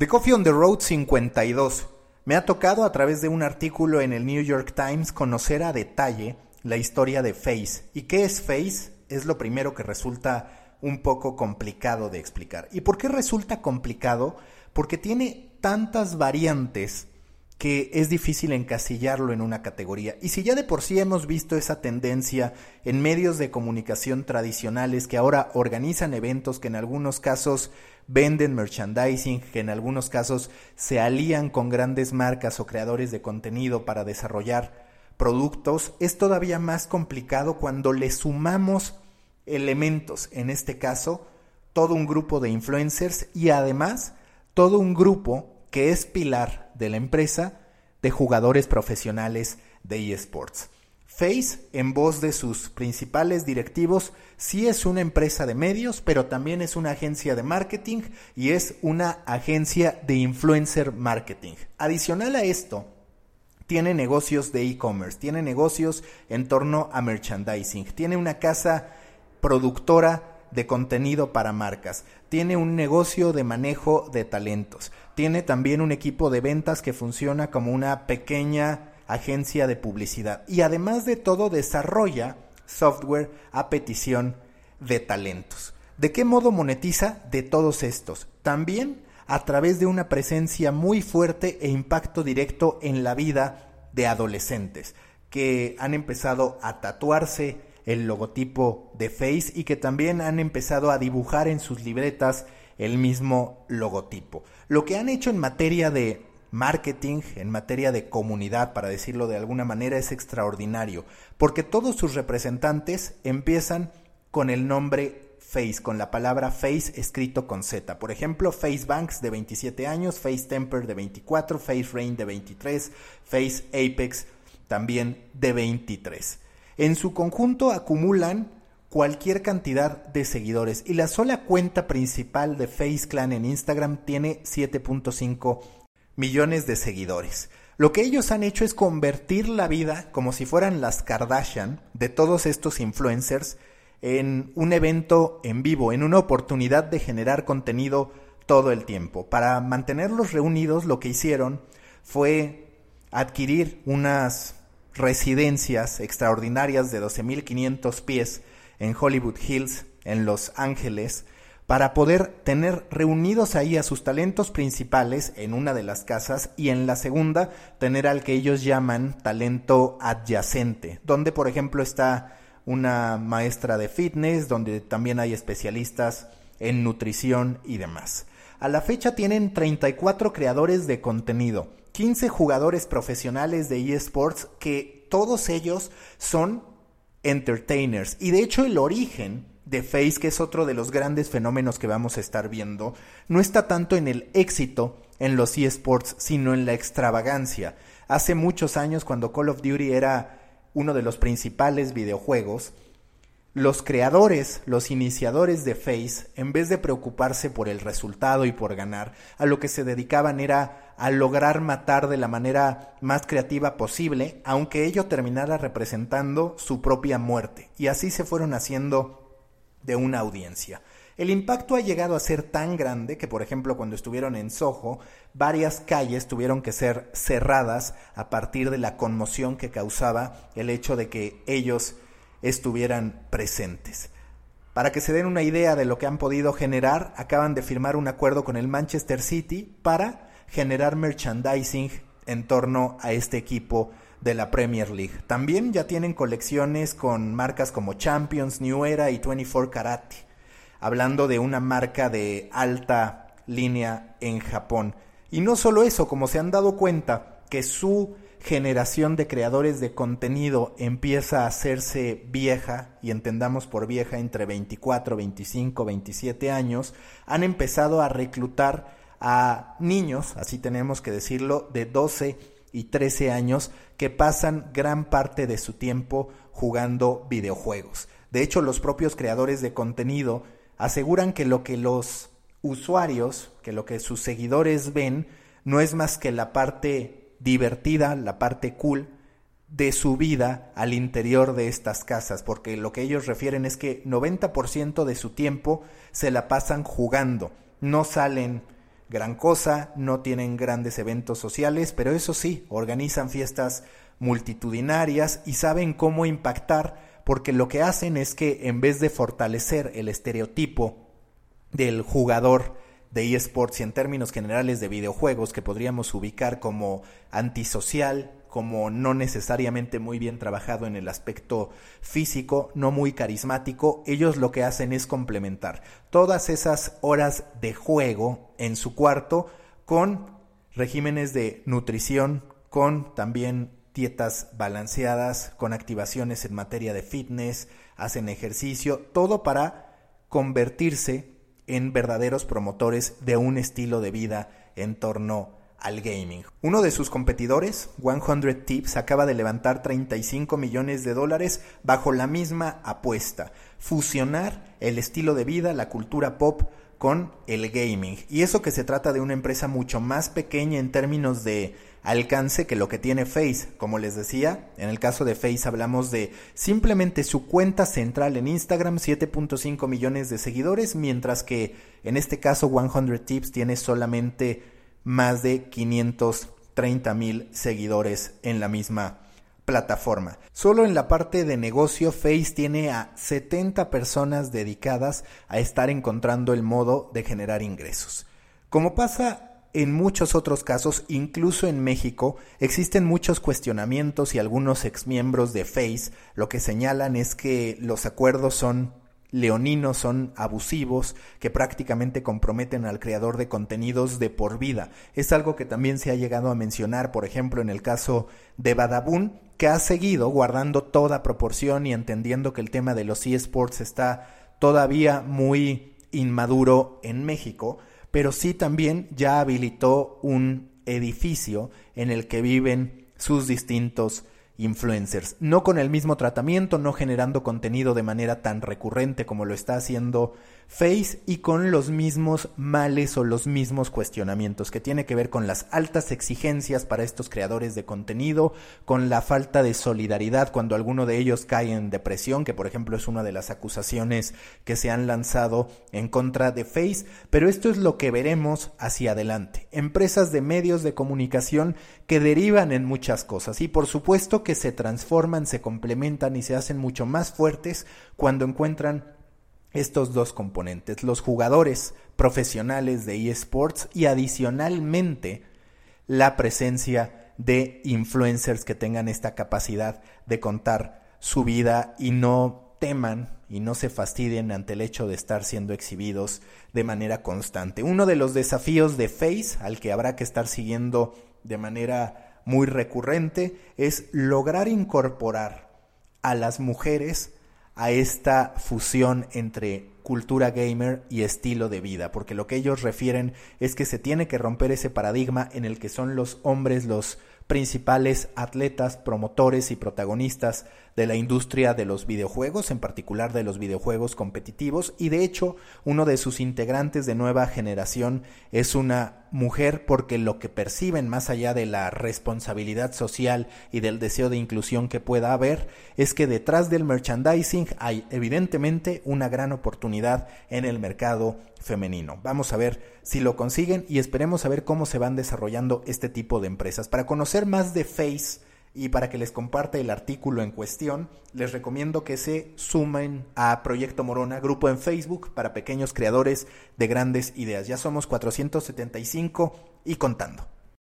The Coffee on the Road 52. Me ha tocado a través de un artículo en el New York Times conocer a detalle la historia de Face. ¿Y qué es Face? Es lo primero que resulta un poco complicado de explicar. ¿Y por qué resulta complicado? Porque tiene tantas variantes que es difícil encasillarlo en una categoría. Y si ya de por sí hemos visto esa tendencia en medios de comunicación tradicionales que ahora organizan eventos que en algunos casos venden merchandising, que en algunos casos se alían con grandes marcas o creadores de contenido para desarrollar productos, es todavía más complicado cuando le sumamos elementos, en este caso, todo un grupo de influencers y además todo un grupo que es pilar de la empresa de jugadores profesionales de eSports. Face, en voz de sus principales directivos, sí es una empresa de medios, pero también es una agencia de marketing y es una agencia de influencer marketing. Adicional a esto, tiene negocios de e-commerce, tiene negocios en torno a merchandising, tiene una casa productora de contenido para marcas, tiene un negocio de manejo de talentos, tiene también un equipo de ventas que funciona como una pequeña agencia de publicidad y además de todo desarrolla software a petición de talentos. ¿De qué modo monetiza? De todos estos. También a través de una presencia muy fuerte e impacto directo en la vida de adolescentes que han empezado a tatuarse el logotipo de Face y que también han empezado a dibujar en sus libretas el mismo logotipo. Lo que han hecho en materia de marketing, en materia de comunidad, para decirlo de alguna manera, es extraordinario, porque todos sus representantes empiezan con el nombre Face, con la palabra Face escrito con Z. Por ejemplo, Face Banks de 27 años, Face Temper de 24, Face Rain de 23, Face Apex también de 23. En su conjunto acumulan cualquier cantidad de seguidores y la sola cuenta principal de Face Clan en Instagram tiene 7.5 millones de seguidores. Lo que ellos han hecho es convertir la vida como si fueran las Kardashian de todos estos influencers en un evento en vivo, en una oportunidad de generar contenido todo el tiempo. Para mantenerlos reunidos lo que hicieron fue adquirir unas residencias extraordinarias de 12.500 pies en Hollywood Hills, en Los Ángeles, para poder tener reunidos ahí a sus talentos principales en una de las casas y en la segunda tener al que ellos llaman talento adyacente, donde por ejemplo está una maestra de fitness, donde también hay especialistas en nutrición y demás. A la fecha tienen 34 creadores de contenido, 15 jugadores profesionales de eSports que todos ellos son entertainers. Y de hecho el origen de Face, que es otro de los grandes fenómenos que vamos a estar viendo, no está tanto en el éxito en los eSports, sino en la extravagancia. Hace muchos años, cuando Call of Duty era uno de los principales videojuegos, los creadores, los iniciadores de Face, en vez de preocuparse por el resultado y por ganar, a lo que se dedicaban era a lograr matar de la manera más creativa posible, aunque ello terminara representando su propia muerte. Y así se fueron haciendo de una audiencia. El impacto ha llegado a ser tan grande que, por ejemplo, cuando estuvieron en Soho, varias calles tuvieron que ser cerradas a partir de la conmoción que causaba el hecho de que ellos estuvieran presentes. Para que se den una idea de lo que han podido generar, acaban de firmar un acuerdo con el Manchester City para generar merchandising en torno a este equipo de la Premier League. También ya tienen colecciones con marcas como Champions, New Era y 24 Karate, hablando de una marca de alta línea en Japón. Y no solo eso, como se han dado cuenta que su generación de creadores de contenido empieza a hacerse vieja, y entendamos por vieja entre 24, 25, 27 años, han empezado a reclutar a niños, así tenemos que decirlo, de 12 y 13 años que pasan gran parte de su tiempo jugando videojuegos. De hecho, los propios creadores de contenido aseguran que lo que los usuarios, que lo que sus seguidores ven, no es más que la parte divertida, la parte cool de su vida al interior de estas casas, porque lo que ellos refieren es que 90% de su tiempo se la pasan jugando, no salen gran cosa, no tienen grandes eventos sociales, pero eso sí, organizan fiestas multitudinarias y saben cómo impactar, porque lo que hacen es que en vez de fortalecer el estereotipo del jugador de eSports y en términos generales de videojuegos que podríamos ubicar como antisocial, como no necesariamente muy bien trabajado en el aspecto físico, no muy carismático, ellos lo que hacen es complementar todas esas horas de juego en su cuarto con regímenes de nutrición, con también dietas balanceadas, con activaciones en materia de fitness, hacen ejercicio, todo para convertirse en verdaderos promotores de un estilo de vida en torno al gaming. Uno de sus competidores, 100 Tips, acaba de levantar 35 millones de dólares bajo la misma apuesta, fusionar el estilo de vida, la cultura pop con el gaming. Y eso que se trata de una empresa mucho más pequeña en términos de alcance que lo que tiene Face. Como les decía, en el caso de Face hablamos de simplemente su cuenta central en Instagram, 7.5 millones de seguidores, mientras que en este caso 100 Tips tiene solamente más de 530 mil seguidores en la misma plataforma. Solo en la parte de negocio, Face tiene a 70 personas dedicadas a estar encontrando el modo de generar ingresos. Como pasa en muchos otros casos, incluso en México, existen muchos cuestionamientos y algunos exmiembros de Face lo que señalan es que los acuerdos son leoninos son abusivos que prácticamente comprometen al creador de contenidos de por vida. Es algo que también se ha llegado a mencionar, por ejemplo, en el caso de Badabun, que ha seguido guardando toda proporción y entendiendo que el tema de los eSports está todavía muy inmaduro en México, pero sí también ya habilitó un edificio en el que viven sus distintos influencers, no con el mismo tratamiento, no generando contenido de manera tan recurrente como lo está haciendo Face y con los mismos males o los mismos cuestionamientos que tiene que ver con las altas exigencias para estos creadores de contenido, con la falta de solidaridad cuando alguno de ellos cae en depresión, que por ejemplo es una de las acusaciones que se han lanzado en contra de Face, pero esto es lo que veremos hacia adelante. Empresas de medios de comunicación que derivan en muchas cosas. Y por supuesto que se transforman, se complementan y se hacen mucho más fuertes cuando encuentran estos dos componentes, los jugadores profesionales de eSports y adicionalmente la presencia de influencers que tengan esta capacidad de contar su vida y no teman y no se fastidien ante el hecho de estar siendo exhibidos de manera constante. Uno de los desafíos de Face, al que habrá que estar siguiendo de manera muy recurrente, es lograr incorporar a las mujeres a esta fusión entre cultura gamer y estilo de vida, porque lo que ellos refieren es que se tiene que romper ese paradigma en el que son los hombres los principales atletas, promotores y protagonistas de la industria de los videojuegos, en particular de los videojuegos competitivos, y de hecho uno de sus integrantes de nueva generación es una mujer porque lo que perciben más allá de la responsabilidad social y del deseo de inclusión que pueda haber es que detrás del merchandising hay evidentemente una gran oportunidad en el mercado femenino. Vamos a ver si lo consiguen y esperemos a ver cómo se van desarrollando este tipo de empresas. Para conocer más de Face y para que les comparta el artículo en cuestión, les recomiendo que se sumen a Proyecto Morona, grupo en Facebook para pequeños creadores de grandes ideas. Ya somos 475 y contando.